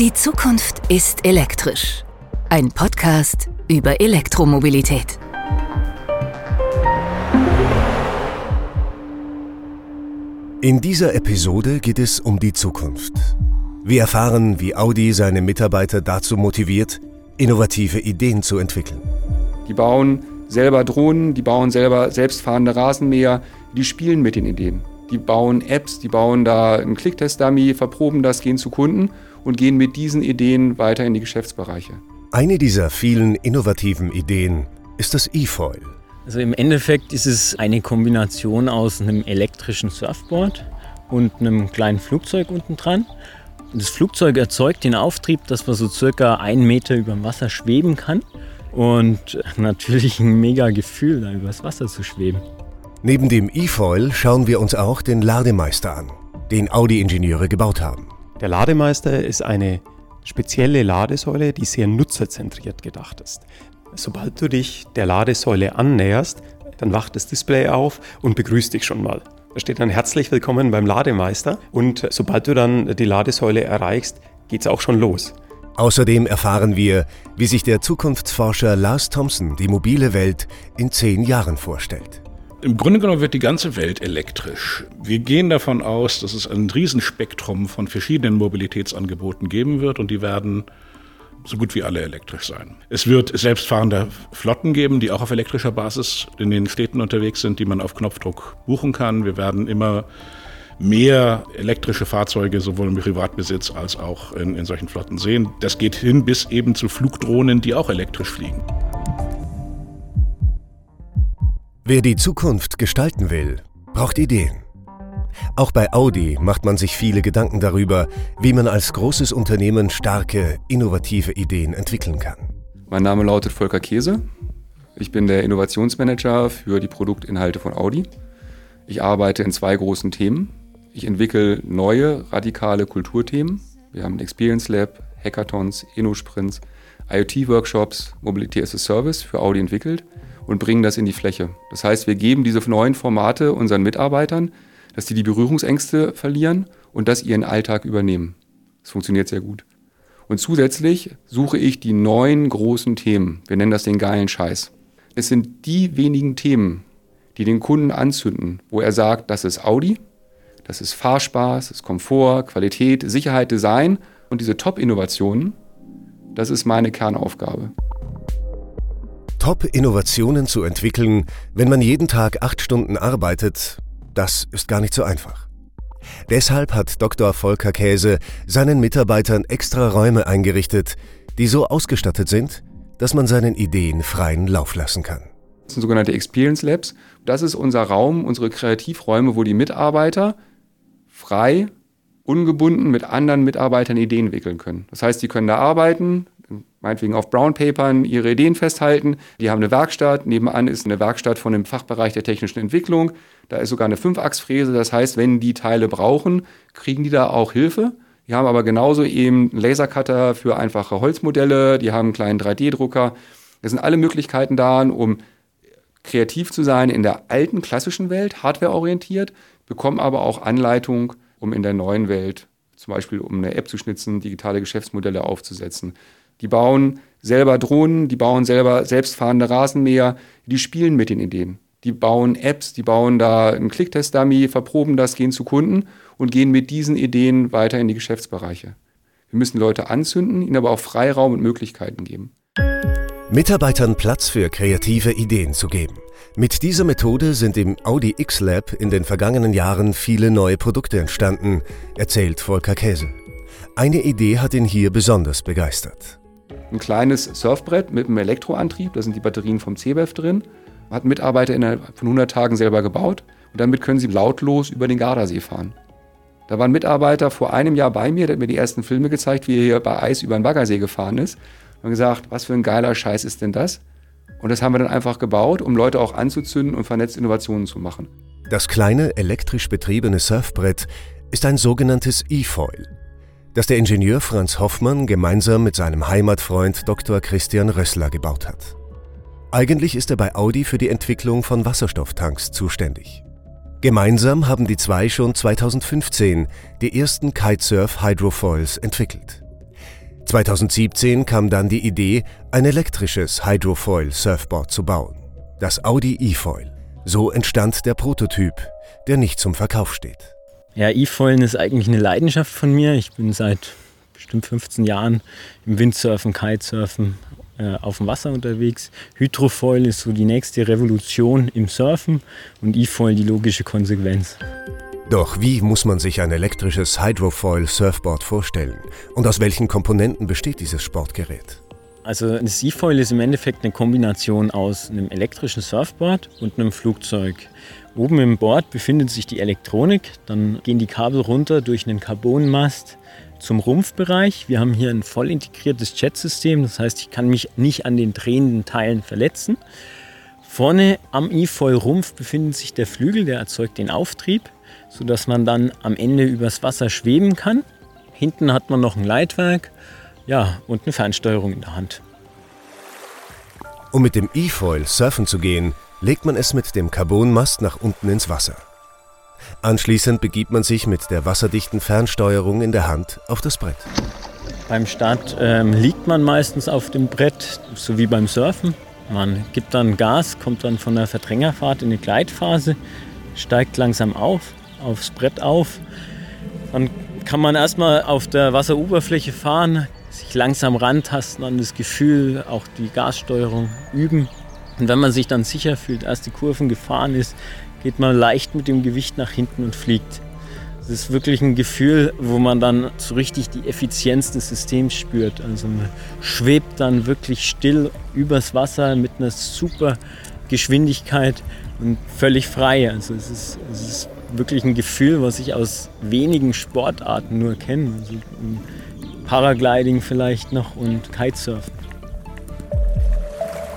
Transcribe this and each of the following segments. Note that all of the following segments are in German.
Die Zukunft ist elektrisch. Ein Podcast über Elektromobilität. In dieser Episode geht es um die Zukunft. Wir erfahren, wie Audi seine Mitarbeiter dazu motiviert, innovative Ideen zu entwickeln. Die bauen selber Drohnen, die bauen selber selbstfahrende Rasenmäher, die spielen mit den Ideen. Die bauen Apps, die bauen da einen Clicktest-Dummy, verproben das, gehen zu Kunden und gehen mit diesen Ideen weiter in die Geschäftsbereiche. Eine dieser vielen innovativen Ideen ist das E-Foil. Also im Endeffekt ist es eine Kombination aus einem elektrischen Surfboard und einem kleinen Flugzeug unten dran. Das Flugzeug erzeugt den Auftrieb, dass man so circa einen Meter über dem Wasser schweben kann. Und natürlich ein mega Gefühl, da übers Wasser zu schweben. Neben dem E-Foil schauen wir uns auch den Lademeister an, den Audi-Ingenieure gebaut haben. Der Lademeister ist eine spezielle Ladesäule, die sehr nutzerzentriert gedacht ist. Sobald du dich der Ladesäule annäherst, dann wacht das Display auf und begrüßt dich schon mal. Da steht dann herzlich willkommen beim Lademeister und sobald du dann die Ladesäule erreichst, geht es auch schon los. Außerdem erfahren wir, wie sich der Zukunftsforscher Lars Thompson die mobile Welt in zehn Jahren vorstellt. Im Grunde genommen wird die ganze Welt elektrisch. Wir gehen davon aus, dass es ein Riesenspektrum von verschiedenen Mobilitätsangeboten geben wird und die werden so gut wie alle elektrisch sein. Es wird selbstfahrende Flotten geben, die auch auf elektrischer Basis in den Städten unterwegs sind, die man auf Knopfdruck buchen kann. Wir werden immer mehr elektrische Fahrzeuge sowohl im Privatbesitz als auch in, in solchen Flotten sehen. Das geht hin bis eben zu Flugdrohnen, die auch elektrisch fliegen. Wer die Zukunft gestalten will, braucht Ideen. Auch bei Audi macht man sich viele Gedanken darüber, wie man als großes Unternehmen starke, innovative Ideen entwickeln kann. Mein Name lautet Volker Käse. Ich bin der Innovationsmanager für die Produktinhalte von Audi. Ich arbeite in zwei großen Themen. Ich entwickle neue, radikale Kulturthemen. Wir haben ein Experience Lab, Hackathons, InnoSprints, IoT-Workshops, Mobility as a Service für Audi entwickelt und bringen das in die Fläche. Das heißt, wir geben diese neuen Formate unseren Mitarbeitern, dass die die Berührungsängste verlieren und das ihren Alltag übernehmen. Das funktioniert sehr gut. Und zusätzlich suche ich die neuen großen Themen. Wir nennen das den geilen Scheiß. Es sind die wenigen Themen, die den Kunden anzünden, wo er sagt, das ist Audi, das ist Fahrspaß, das ist Komfort, Qualität, Sicherheit, Design und diese Top-Innovationen, das ist meine Kernaufgabe. Top-Innovationen zu entwickeln, wenn man jeden Tag acht Stunden arbeitet, das ist gar nicht so einfach. Deshalb hat Dr. Volker Käse seinen Mitarbeitern extra Räume eingerichtet, die so ausgestattet sind, dass man seinen Ideen freien Lauf lassen kann. Das sind sogenannte Experience Labs. Das ist unser Raum, unsere Kreativräume, wo die Mitarbeiter frei, ungebunden mit anderen Mitarbeitern Ideen entwickeln können. Das heißt, die können da arbeiten, meinetwegen auf Brown Papern ihre Ideen festhalten. Die haben eine Werkstatt. Nebenan ist eine Werkstatt von dem Fachbereich der technischen Entwicklung. Da ist sogar eine Fünfachsfräse. Das heißt, wenn die Teile brauchen, kriegen die da auch Hilfe. Die haben aber genauso eben einen Lasercutter für einfache Holzmodelle. Die haben einen kleinen 3D-Drucker. Das sind alle Möglichkeiten da, um kreativ zu sein in der alten klassischen Welt, hardwareorientiert, bekommen aber auch Anleitung, um in der neuen Welt, zum Beispiel um eine App zu schnitzen, digitale Geschäftsmodelle aufzusetzen. Die bauen selber Drohnen, die bauen selber selbstfahrende Rasenmäher, die spielen mit den Ideen. Die bauen Apps, die bauen da einen Clicktest-Dummy, verproben das, gehen zu Kunden und gehen mit diesen Ideen weiter in die Geschäftsbereiche. Wir müssen Leute anzünden, ihnen aber auch Freiraum und Möglichkeiten geben. Mitarbeitern Platz für kreative Ideen zu geben. Mit dieser Methode sind im Audi X-Lab in den vergangenen Jahren viele neue Produkte entstanden, erzählt Volker Käse. Eine Idee hat ihn hier besonders begeistert ein kleines Surfbrett mit einem Elektroantrieb, da sind die Batterien vom CBEF drin, hat Mitarbeiter innerhalb von 100 Tagen selber gebaut und damit können sie lautlos über den Gardasee fahren. Da war ein Mitarbeiter vor einem Jahr bei mir, der hat mir die ersten Filme gezeigt, wie er hier bei Eis über den Baggersee gefahren ist und gesagt, was für ein geiler Scheiß ist denn das? Und das haben wir dann einfach gebaut, um Leute auch anzuzünden und vernetzt Innovationen zu machen. Das kleine elektrisch betriebene Surfbrett ist ein sogenanntes E-Foil das der Ingenieur Franz Hoffmann gemeinsam mit seinem Heimatfreund Dr. Christian Rössler gebaut hat. Eigentlich ist er bei Audi für die Entwicklung von Wasserstofftanks zuständig. Gemeinsam haben die zwei schon 2015 die ersten Kitesurf Hydrofoils entwickelt. 2017 kam dann die Idee, ein elektrisches Hydrofoil Surfboard zu bauen. Das Audi E-Foil. So entstand der Prototyp, der nicht zum Verkauf steht. Ja, E-Foilen ist eigentlich eine Leidenschaft von mir. Ich bin seit bestimmt 15 Jahren im Windsurfen, Kitesurfen äh, auf dem Wasser unterwegs. Hydrofoil ist so die nächste Revolution im Surfen und E-Foil die logische Konsequenz. Doch wie muss man sich ein elektrisches Hydrofoil Surfboard vorstellen? Und aus welchen Komponenten besteht dieses Sportgerät? Also das E-Foil ist im Endeffekt eine Kombination aus einem elektrischen Surfboard und einem Flugzeug. Oben im Board befindet sich die Elektronik, dann gehen die Kabel runter durch einen Carbonmast zum Rumpfbereich. Wir haben hier ein voll integriertes Jetsystem, das heißt, ich kann mich nicht an den drehenden Teilen verletzen. Vorne am E-Foil-Rumpf befindet sich der Flügel, der erzeugt den Auftrieb sodass man dann am Ende übers Wasser schweben kann. Hinten hat man noch ein Leitwerk ja, und eine Fernsteuerung in der Hand. Um mit dem E-Foil surfen zu gehen, legt man es mit dem Carbonmast nach unten ins Wasser. Anschließend begibt man sich mit der wasserdichten Fernsteuerung in der Hand auf das Brett. Beim Start ähm, liegt man meistens auf dem Brett, so wie beim Surfen. Man gibt dann Gas, kommt dann von der Verdrängerfahrt in eine Gleitphase, steigt langsam auf aufs Brett auf. Dann kann man erstmal auf der Wasseroberfläche fahren, sich langsam rantasten an das Gefühl, auch die Gassteuerung üben. Und wenn man sich dann sicher fühlt, erste Kurven gefahren ist, geht man leicht mit dem Gewicht nach hinten und fliegt. Das ist wirklich ein Gefühl, wo man dann so richtig die Effizienz des Systems spürt. Also man schwebt dann wirklich still übers Wasser mit einer super Geschwindigkeit und völlig frei. Also es ist, es ist wirklich ein Gefühl, was ich aus wenigen Sportarten nur kenne. Also Paragliding vielleicht noch und Kitesurfen.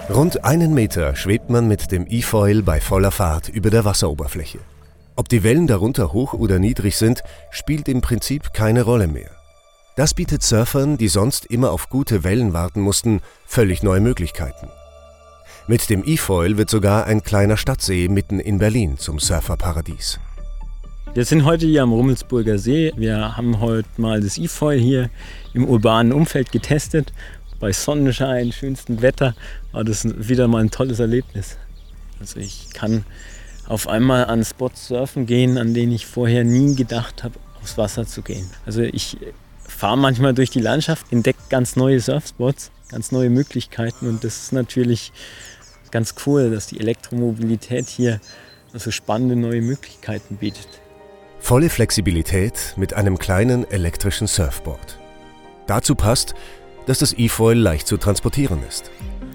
Rund einen Meter schwebt man mit dem E-Foil bei voller Fahrt über der Wasseroberfläche. Ob die Wellen darunter hoch oder niedrig sind, spielt im Prinzip keine Rolle mehr. Das bietet Surfern, die sonst immer auf gute Wellen warten mussten, völlig neue Möglichkeiten. Mit dem E-Foil wird sogar ein kleiner Stadtsee mitten in Berlin zum Surferparadies. Wir sind heute hier am Rummelsburger See. Wir haben heute mal das E-Foil hier im urbanen Umfeld getestet. Bei Sonnenschein, schönstem Wetter war das wieder mal ein tolles Erlebnis. Also ich kann auf einmal an Spots surfen gehen, an denen ich vorher nie gedacht habe, aufs Wasser zu gehen. Also ich fahre manchmal durch die Landschaft, entdecke ganz neue Surfspots, ganz neue Möglichkeiten und das ist natürlich ganz cool, dass die Elektromobilität hier so spannende neue Möglichkeiten bietet. Volle Flexibilität mit einem kleinen elektrischen Surfboard. Dazu passt, dass das E-Foil leicht zu transportieren ist.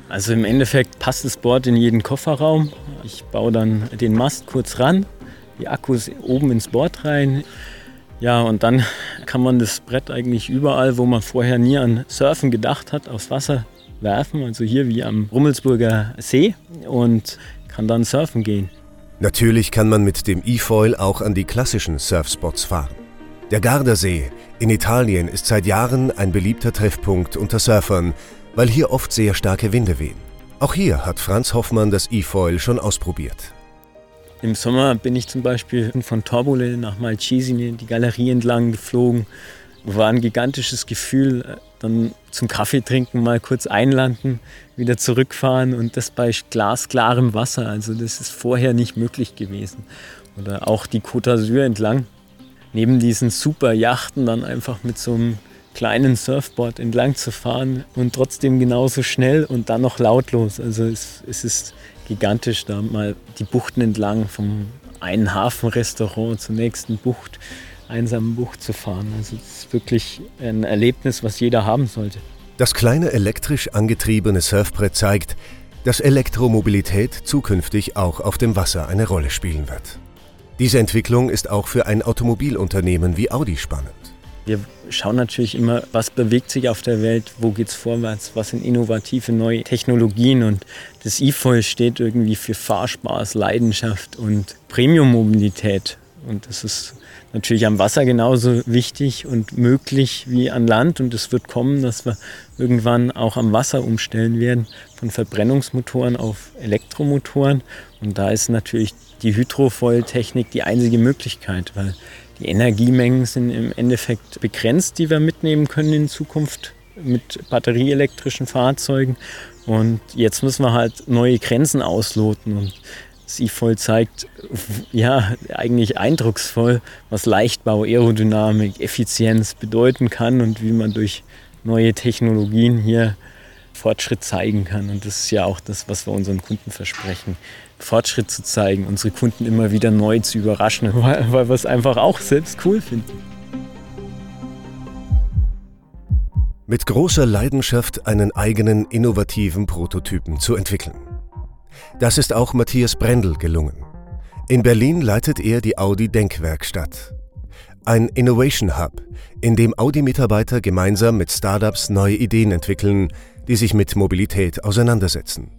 Also im Endeffekt passt das Board in jeden Kofferraum. Ich baue dann den Mast kurz ran, die Akkus oben ins Board rein. Ja, und dann kann man das Brett eigentlich überall, wo man vorher nie an Surfen gedacht hat, aufs Wasser werfen. Also hier wie am Rummelsburger See und kann dann surfen gehen. Natürlich kann man mit dem E-Foil auch an die klassischen Surfspots fahren. Der Gardasee in Italien ist seit Jahren ein beliebter Treffpunkt unter Surfern, weil hier oft sehr starke Winde wehen. Auch hier hat Franz Hoffmann das E-Foil schon ausprobiert. Im Sommer bin ich zum Beispiel von Torbole nach Malcesine die Galerie entlang geflogen. War ein gigantisches Gefühl, dann zum Kaffee trinken mal kurz einlanden, wieder zurückfahren und das bei glasklarem Wasser. Also das ist vorher nicht möglich gewesen. Oder auch die Côte d'Azur entlang. Neben diesen super Yachten dann einfach mit so einem kleinen Surfboard entlang zu fahren und trotzdem genauso schnell und dann noch lautlos. Also es, es ist gigantisch, da mal die Buchten entlang vom einen Hafenrestaurant zur nächsten Bucht einsamen Bucht zu fahren. Also es ist wirklich ein Erlebnis, was jeder haben sollte. Das kleine elektrisch angetriebene Surfbrett zeigt, dass Elektromobilität zukünftig auch auf dem Wasser eine Rolle spielen wird. Diese Entwicklung ist auch für ein Automobilunternehmen wie Audi spannend. Wir schauen natürlich immer, was bewegt sich auf der Welt, wo geht es vorwärts, was sind innovative neue Technologien und das E-Foil steht irgendwie für Fahrspaß, Leidenschaft und Premium-Mobilität. Und das ist natürlich am Wasser genauso wichtig und möglich wie an Land. Und es wird kommen, dass wir irgendwann auch am Wasser umstellen werden von Verbrennungsmotoren auf Elektromotoren. Und da ist natürlich die Hydrofoil-Technik die einzige Möglichkeit, weil die Energiemengen sind im Endeffekt begrenzt, die wir mitnehmen können in Zukunft. mit batterieelektrischen Fahrzeugen. Und jetzt müssen wir halt neue Grenzen ausloten. Und sie voll zeigt, ja, eigentlich eindrucksvoll, was Leichtbau, Aerodynamik, Effizienz bedeuten kann und wie man durch neue Technologien hier Fortschritt zeigen kann. Und das ist ja auch das, was wir unseren Kunden versprechen. Fortschritt zu zeigen, unsere Kunden immer wieder neu zu überraschen, weil, weil wir es einfach auch selbst cool finden. Mit großer Leidenschaft einen eigenen innovativen Prototypen zu entwickeln. Das ist auch Matthias Brendel gelungen. In Berlin leitet er die Audi Denkwerkstatt. Ein Innovation Hub, in dem Audi-Mitarbeiter gemeinsam mit Startups neue Ideen entwickeln, die sich mit Mobilität auseinandersetzen.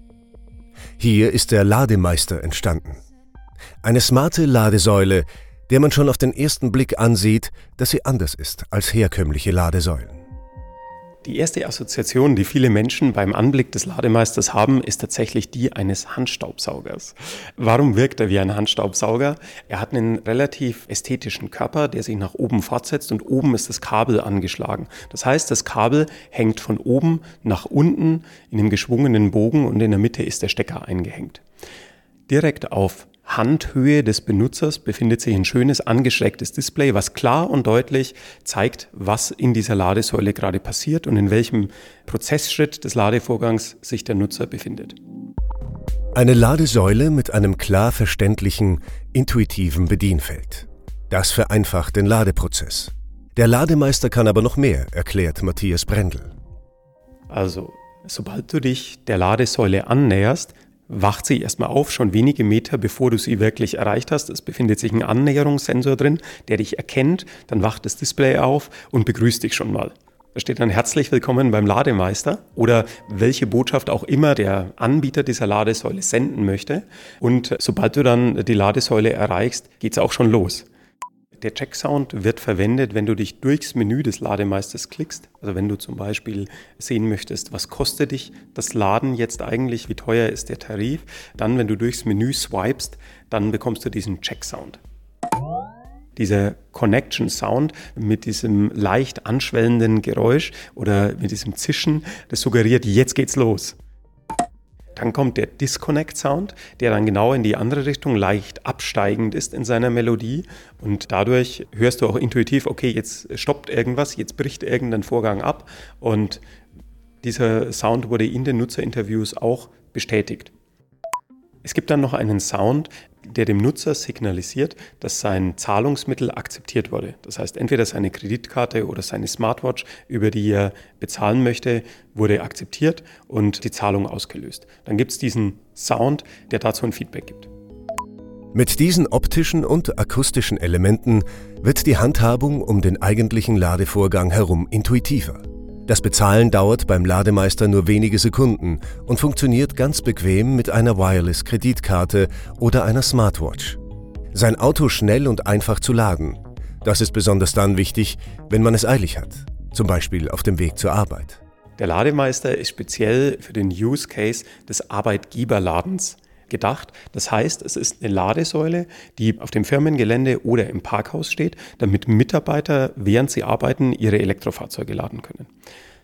Hier ist der Lademeister entstanden. Eine smarte Ladesäule, der man schon auf den ersten Blick ansieht, dass sie anders ist als herkömmliche Ladesäulen. Die erste Assoziation, die viele Menschen beim Anblick des Lademeisters haben, ist tatsächlich die eines Handstaubsaugers. Warum wirkt er wie ein Handstaubsauger? Er hat einen relativ ästhetischen Körper, der sich nach oben fortsetzt und oben ist das Kabel angeschlagen. Das heißt, das Kabel hängt von oben nach unten in einem geschwungenen Bogen und in der Mitte ist der Stecker eingehängt. Direkt auf Handhöhe des Benutzers befindet sich ein schönes angeschrägtes Display, was klar und deutlich zeigt, was in dieser Ladesäule gerade passiert und in welchem Prozessschritt des Ladevorgangs sich der Nutzer befindet. Eine Ladesäule mit einem klar verständlichen, intuitiven Bedienfeld. Das vereinfacht den Ladeprozess. Der Lademeister kann aber noch mehr, erklärt Matthias Brendel. Also, sobald du dich der Ladesäule annäherst, wacht sie erstmal auf, schon wenige Meter bevor du sie wirklich erreicht hast. Es befindet sich ein Annäherungssensor drin, der dich erkennt, dann wacht das Display auf und begrüßt dich schon mal. Da steht dann herzlich willkommen beim Lademeister oder welche Botschaft auch immer der Anbieter dieser Ladesäule senden möchte. Und sobald du dann die Ladesäule erreichst, geht es auch schon los. Der Check-Sound wird verwendet, wenn du dich durchs Menü des Lademeisters klickst. Also wenn du zum Beispiel sehen möchtest, was kostet dich das Laden jetzt eigentlich, wie teuer ist der Tarif. Dann, wenn du durchs Menü swipest, dann bekommst du diesen Check-Sound. Dieser Connection Sound mit diesem leicht anschwellenden Geräusch oder mit diesem Zischen, das suggeriert, jetzt geht's los. Dann kommt der Disconnect Sound, der dann genau in die andere Richtung leicht absteigend ist in seiner Melodie und dadurch hörst du auch intuitiv, okay, jetzt stoppt irgendwas, jetzt bricht irgendein Vorgang ab und dieser Sound wurde in den Nutzerinterviews auch bestätigt. Es gibt dann noch einen Sound, der dem Nutzer signalisiert, dass sein Zahlungsmittel akzeptiert wurde. Das heißt, entweder seine Kreditkarte oder seine Smartwatch, über die er bezahlen möchte, wurde akzeptiert und die Zahlung ausgelöst. Dann gibt es diesen Sound, der dazu ein Feedback gibt. Mit diesen optischen und akustischen Elementen wird die Handhabung um den eigentlichen Ladevorgang herum intuitiver. Das Bezahlen dauert beim Lademeister nur wenige Sekunden und funktioniert ganz bequem mit einer Wireless-Kreditkarte oder einer Smartwatch. Sein Auto schnell und einfach zu laden. Das ist besonders dann wichtig, wenn man es eilig hat, zum Beispiel auf dem Weg zur Arbeit. Der Lademeister ist speziell für den Use Case des Arbeitgeberladens gedacht. Das heißt, es ist eine Ladesäule, die auf dem Firmengelände oder im Parkhaus steht, damit Mitarbeiter, während sie arbeiten, ihre Elektrofahrzeuge laden können.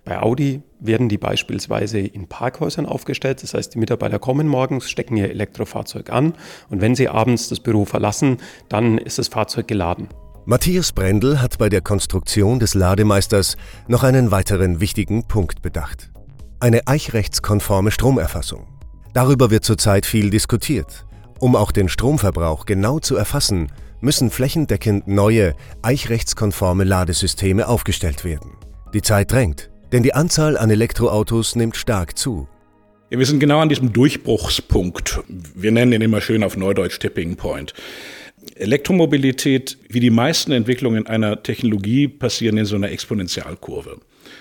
Bei Audi werden die beispielsweise in Parkhäusern aufgestellt. Das heißt, die Mitarbeiter kommen morgens, stecken ihr Elektrofahrzeug an und wenn sie abends das Büro verlassen, dann ist das Fahrzeug geladen. Matthias Brendel hat bei der Konstruktion des Lademeisters noch einen weiteren wichtigen Punkt bedacht. Eine eichrechtskonforme Stromerfassung. Darüber wird zurzeit viel diskutiert. Um auch den Stromverbrauch genau zu erfassen, müssen flächendeckend neue, eichrechtskonforme Ladesysteme aufgestellt werden. Die Zeit drängt, denn die Anzahl an Elektroautos nimmt stark zu. Ja, wir sind genau an diesem Durchbruchspunkt. Wir nennen ihn immer schön auf Neudeutsch Tipping Point. Elektromobilität, wie die meisten Entwicklungen einer Technologie, passieren in so einer Exponentialkurve.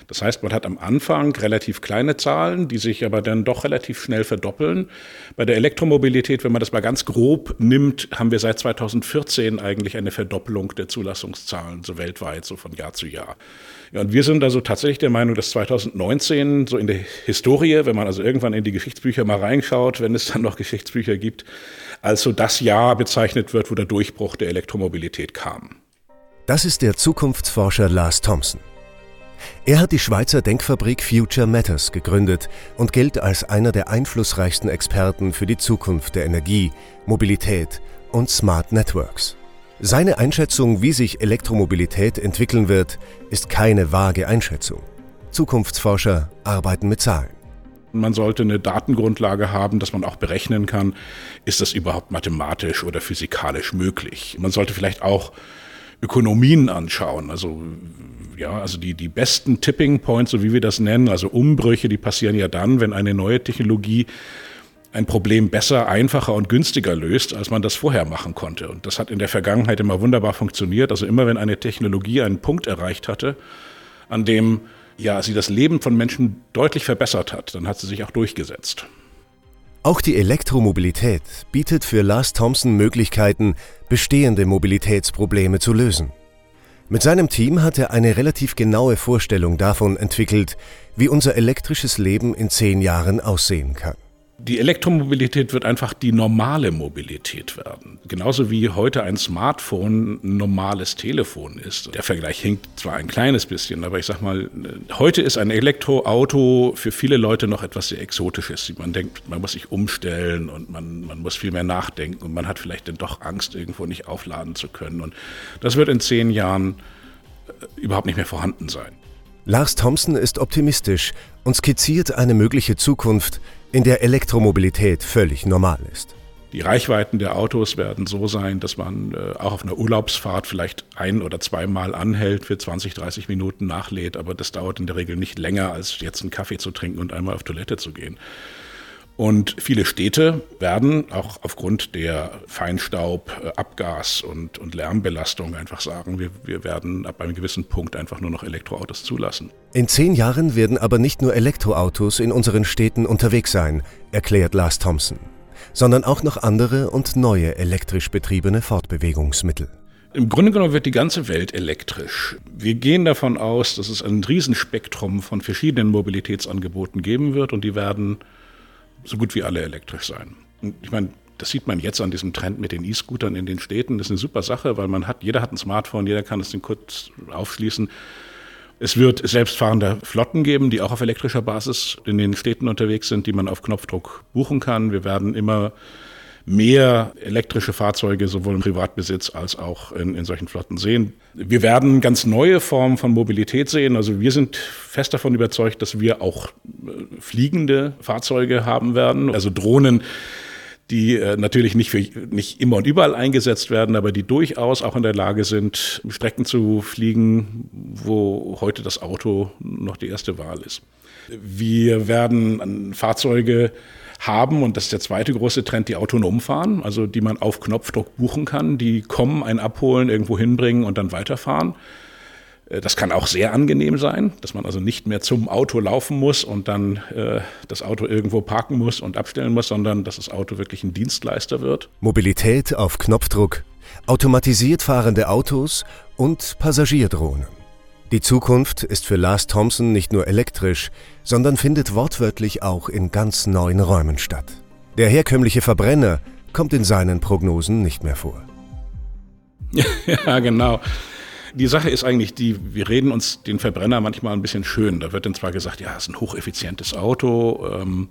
Das heißt, man hat am Anfang relativ kleine Zahlen, die sich aber dann doch relativ schnell verdoppeln. Bei der Elektromobilität, wenn man das mal ganz grob nimmt, haben wir seit 2014 eigentlich eine Verdoppelung der Zulassungszahlen, so weltweit, so von Jahr zu Jahr. Ja, und wir sind also tatsächlich der Meinung, dass 2019 so in der Historie, wenn man also irgendwann in die Geschichtsbücher mal reinschaut, wenn es dann noch Geschichtsbücher gibt, als so das Jahr bezeichnet wird, wo der Durchbruch der Elektromobilität kam. Das ist der Zukunftsforscher Lars Thompson. Er hat die Schweizer Denkfabrik Future Matters gegründet und gilt als einer der einflussreichsten Experten für die Zukunft der Energie, Mobilität und Smart Networks. Seine Einschätzung, wie sich Elektromobilität entwickeln wird, ist keine vage Einschätzung. Zukunftsforscher arbeiten mit Zahlen. Man sollte eine Datengrundlage haben, dass man auch berechnen kann, ist das überhaupt mathematisch oder physikalisch möglich. Man sollte vielleicht auch Ökonomien anschauen. Also ja, also die, die besten Tipping Points, so wie wir das nennen, also Umbrüche, die passieren ja dann, wenn eine neue Technologie ein Problem besser, einfacher und günstiger löst, als man das vorher machen konnte. Und das hat in der Vergangenheit immer wunderbar funktioniert. Also immer wenn eine Technologie einen Punkt erreicht hatte, an dem ja, sie das Leben von Menschen deutlich verbessert hat, dann hat sie sich auch durchgesetzt. Auch die Elektromobilität bietet für Lars Thompson Möglichkeiten, bestehende Mobilitätsprobleme zu lösen. Mit seinem Team hat er eine relativ genaue Vorstellung davon entwickelt, wie unser elektrisches Leben in zehn Jahren aussehen kann. Die Elektromobilität wird einfach die normale Mobilität werden. Genauso wie heute ein Smartphone ein normales Telefon ist. Der Vergleich hinkt zwar ein kleines bisschen, aber ich sag mal, heute ist ein Elektroauto für viele Leute noch etwas sehr Exotisches. Man denkt, man muss sich umstellen und man, man muss viel mehr nachdenken und man hat vielleicht dann doch Angst, irgendwo nicht aufladen zu können. Und das wird in zehn Jahren äh, überhaupt nicht mehr vorhanden sein. Lars Thompson ist optimistisch und skizziert eine mögliche Zukunft, in der Elektromobilität völlig normal ist. Die Reichweiten der Autos werden so sein, dass man äh, auch auf einer Urlaubsfahrt vielleicht ein- oder zweimal anhält, für 20, 30 Minuten nachlädt, aber das dauert in der Regel nicht länger, als jetzt einen Kaffee zu trinken und einmal auf Toilette zu gehen. Und viele Städte werden auch aufgrund der Feinstaub, äh, Abgas und, und Lärmbelastung einfach sagen, wir, wir werden ab einem gewissen Punkt einfach nur noch Elektroautos zulassen. In zehn Jahren werden aber nicht nur Elektroautos in unseren Städten unterwegs sein, erklärt Lars Thompson, sondern auch noch andere und neue elektrisch betriebene Fortbewegungsmittel. Im Grunde genommen wird die ganze Welt elektrisch. Wir gehen davon aus, dass es ein Riesenspektrum von verschiedenen Mobilitätsangeboten geben wird und die werden so gut wie alle elektrisch sein. Und ich meine, das sieht man jetzt an diesem Trend mit den E-Scootern in den Städten. Das ist eine super Sache, weil man hat, jeder hat ein Smartphone, jeder kann es den kurz aufschließen. Es wird selbstfahrende Flotten geben, die auch auf elektrischer Basis in den Städten unterwegs sind, die man auf Knopfdruck buchen kann. Wir werden immer mehr elektrische Fahrzeuge sowohl im Privatbesitz als auch in, in solchen Flotten sehen. Wir werden ganz neue Formen von Mobilität sehen. Also wir sind fest davon überzeugt, dass wir auch äh, fliegende Fahrzeuge haben werden, also Drohnen die äh, natürlich nicht, für, nicht immer und überall eingesetzt werden, aber die durchaus auch in der Lage sind, Strecken zu fliegen, wo heute das Auto noch die erste Wahl ist. Wir werden Fahrzeuge haben, und das ist der zweite große Trend, die autonom fahren, also die man auf Knopfdruck buchen kann, die kommen, einen abholen, irgendwo hinbringen und dann weiterfahren. Äh, das kann auch sehr angenehm sein, dass man also nicht mehr zum Auto laufen muss und dann äh, das Auto irgendwo parken muss und abstellen muss, sondern dass das Auto wirklich ein Dienstleister wird. Mobilität auf Knopfdruck, automatisiert fahrende Autos und Passagierdrohnen. Die Zukunft ist für Lars Thompson nicht nur elektrisch, sondern findet wortwörtlich auch in ganz neuen Räumen statt. Der herkömmliche Verbrenner kommt in seinen Prognosen nicht mehr vor. ja, genau. Die Sache ist eigentlich die, wir reden uns den Verbrenner manchmal ein bisschen schön. Da wird dann zwar gesagt, ja, es ist ein hocheffizientes Auto. Ähm,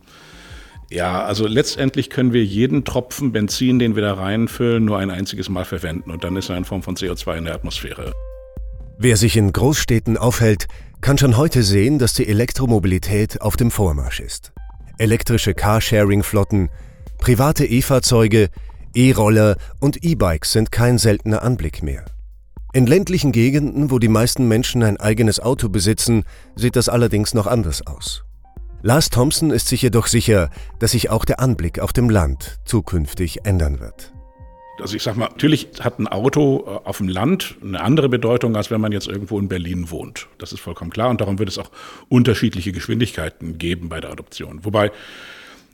ja, also letztendlich können wir jeden Tropfen Benzin, den wir da reinfüllen, nur ein einziges Mal verwenden. Und dann ist er in Form von CO2 in der Atmosphäre. Wer sich in Großstädten aufhält, kann schon heute sehen, dass die Elektromobilität auf dem Vormarsch ist. Elektrische Carsharing-Flotten, private E-Fahrzeuge, E-Roller und E-Bikes sind kein seltener Anblick mehr. In ländlichen Gegenden, wo die meisten Menschen ein eigenes Auto besitzen, sieht das allerdings noch anders aus. Lars Thompson ist sich jedoch sicher, dass sich auch der Anblick auf dem Land zukünftig ändern wird. Also ich sag mal, natürlich hat ein Auto äh, auf dem Land eine andere Bedeutung, als wenn man jetzt irgendwo in Berlin wohnt. Das ist vollkommen klar und darum wird es auch unterschiedliche Geschwindigkeiten geben bei der Adoption. Wobei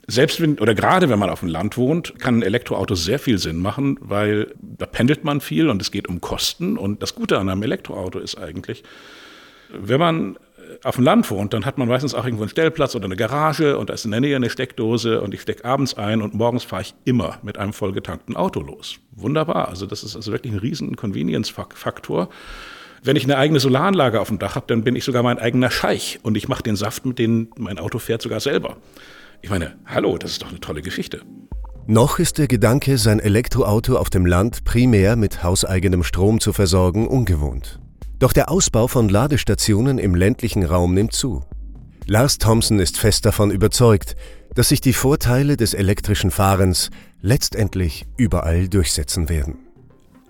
selbst wenn, oder gerade wenn man auf dem Land wohnt, kann ein Elektroauto sehr viel Sinn machen, weil da pendelt man viel und es geht um Kosten. Und das Gute an einem Elektroauto ist eigentlich, wenn man auf dem Land wohnt, dann hat man meistens auch irgendwo einen Stellplatz oder eine Garage und da ist in der Nähe eine Steckdose und ich stecke abends ein und morgens fahre ich immer mit einem vollgetankten Auto los. Wunderbar. Also das ist also wirklich ein riesen Convenience-Faktor. Wenn ich eine eigene Solaranlage auf dem Dach habe, dann bin ich sogar mein eigener Scheich und ich mache den Saft, mit dem mein Auto fährt, sogar selber. Ich meine, hallo, das ist doch eine tolle Geschichte. Noch ist der Gedanke, sein Elektroauto auf dem Land primär mit hauseigenem Strom zu versorgen, ungewohnt. Doch der Ausbau von Ladestationen im ländlichen Raum nimmt zu. Lars Thompson ist fest davon überzeugt, dass sich die Vorteile des elektrischen Fahrens letztendlich überall durchsetzen werden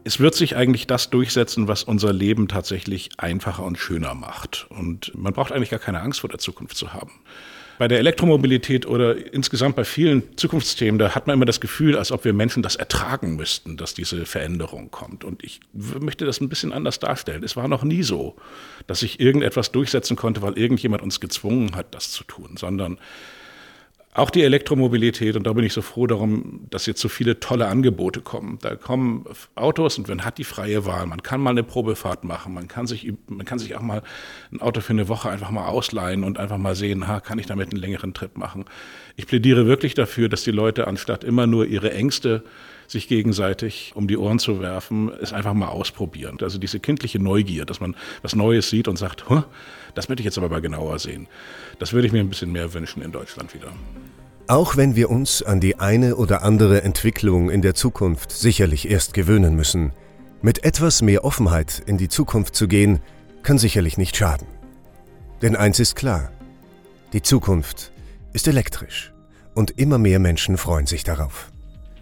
es wird sich eigentlich das durchsetzen, was unser Leben tatsächlich einfacher und schöner macht. Und man braucht eigentlich gar keine Angst vor der Zukunft zu haben. Bei der Elektromobilität oder insgesamt bei vielen Zukunftsthemen, da hat man immer das Gefühl, als ob wir Menschen das ertragen müssten, dass diese Veränderung kommt. Und ich möchte das ein bisschen anders darstellen. Es war noch nie so, dass sich irgendetwas durchsetzen konnte, weil irgendjemand uns gezwungen hat, das zu tun, sondern auch die Elektromobilität, und da bin ich so froh darum, dass jetzt so viele tolle Angebote kommen. Da kommen Autos und man hat die freie Wahl. Man kann mal eine Probefahrt machen. Man kann sich, man kann sich auch mal ein Auto für eine Woche einfach mal ausleihen und einfach mal sehen, ha, kann ich damit einen längeren Trip machen. Ich plädiere wirklich dafür, dass die Leute anstatt immer nur ihre Ängste sich gegenseitig um die Ohren zu werfen, es einfach mal ausprobieren. Also diese kindliche Neugier, dass man was Neues sieht und sagt, das möchte ich jetzt aber mal genauer sehen. Das würde ich mir ein bisschen mehr wünschen in Deutschland wieder. Auch wenn wir uns an die eine oder andere Entwicklung in der Zukunft sicherlich erst gewöhnen müssen, mit etwas mehr Offenheit in die Zukunft zu gehen, kann sicherlich nicht schaden. Denn eins ist klar, die Zukunft ist elektrisch und immer mehr Menschen freuen sich darauf.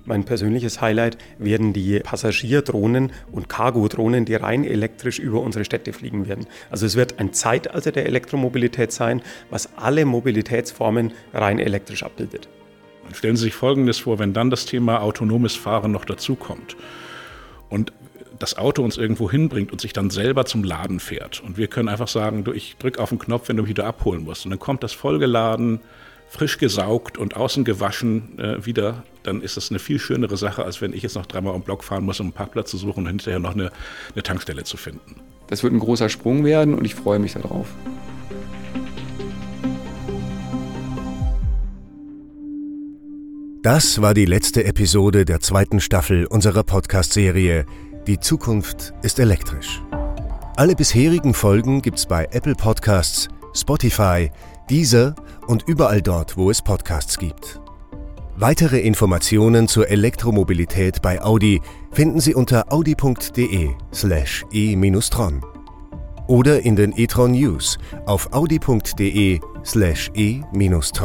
Mein persönliches Highlight werden die Passagierdrohnen und Cargo-Drohnen, die rein elektrisch über unsere Städte fliegen werden. Also es wird ein Zeitalter der Elektromobilität sein, was alle Mobilitätsformen rein elektrisch abbildet. Stellen Sie sich Folgendes vor, wenn dann das Thema autonomes Fahren noch dazukommt und das Auto uns irgendwo hinbringt und sich dann selber zum Laden fährt. Und wir können einfach sagen, du, ich drücke auf den Knopf, wenn du mich wieder abholen musst. Und dann kommt das vollgeladen frisch gesaugt und außen gewaschen äh, wieder, dann ist das eine viel schönere Sache, als wenn ich jetzt noch dreimal um Block fahren muss, um einen Parkplatz zu suchen und hinterher noch eine, eine Tankstelle zu finden. Das wird ein großer Sprung werden und ich freue mich darauf. Das war die letzte Episode der zweiten Staffel unserer Podcast-Serie Die Zukunft ist elektrisch. Alle bisherigen Folgen gibt's bei Apple Podcasts, Spotify, Deezer und überall dort, wo es Podcasts gibt. Weitere Informationen zur Elektromobilität bei Audi finden Sie unter audi.de/slash e-tron oder in den e-tron News auf audi.de/slash e-tron-news.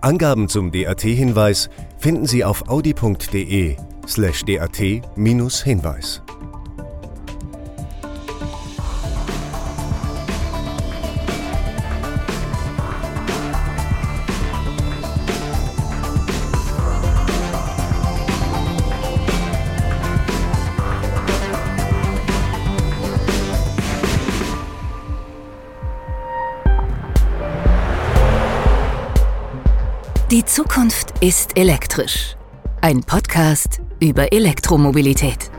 Angaben zum DAT-Hinweis finden Sie auf audi.de/slash ist elektrisch. Ein Podcast über Elektromobilität.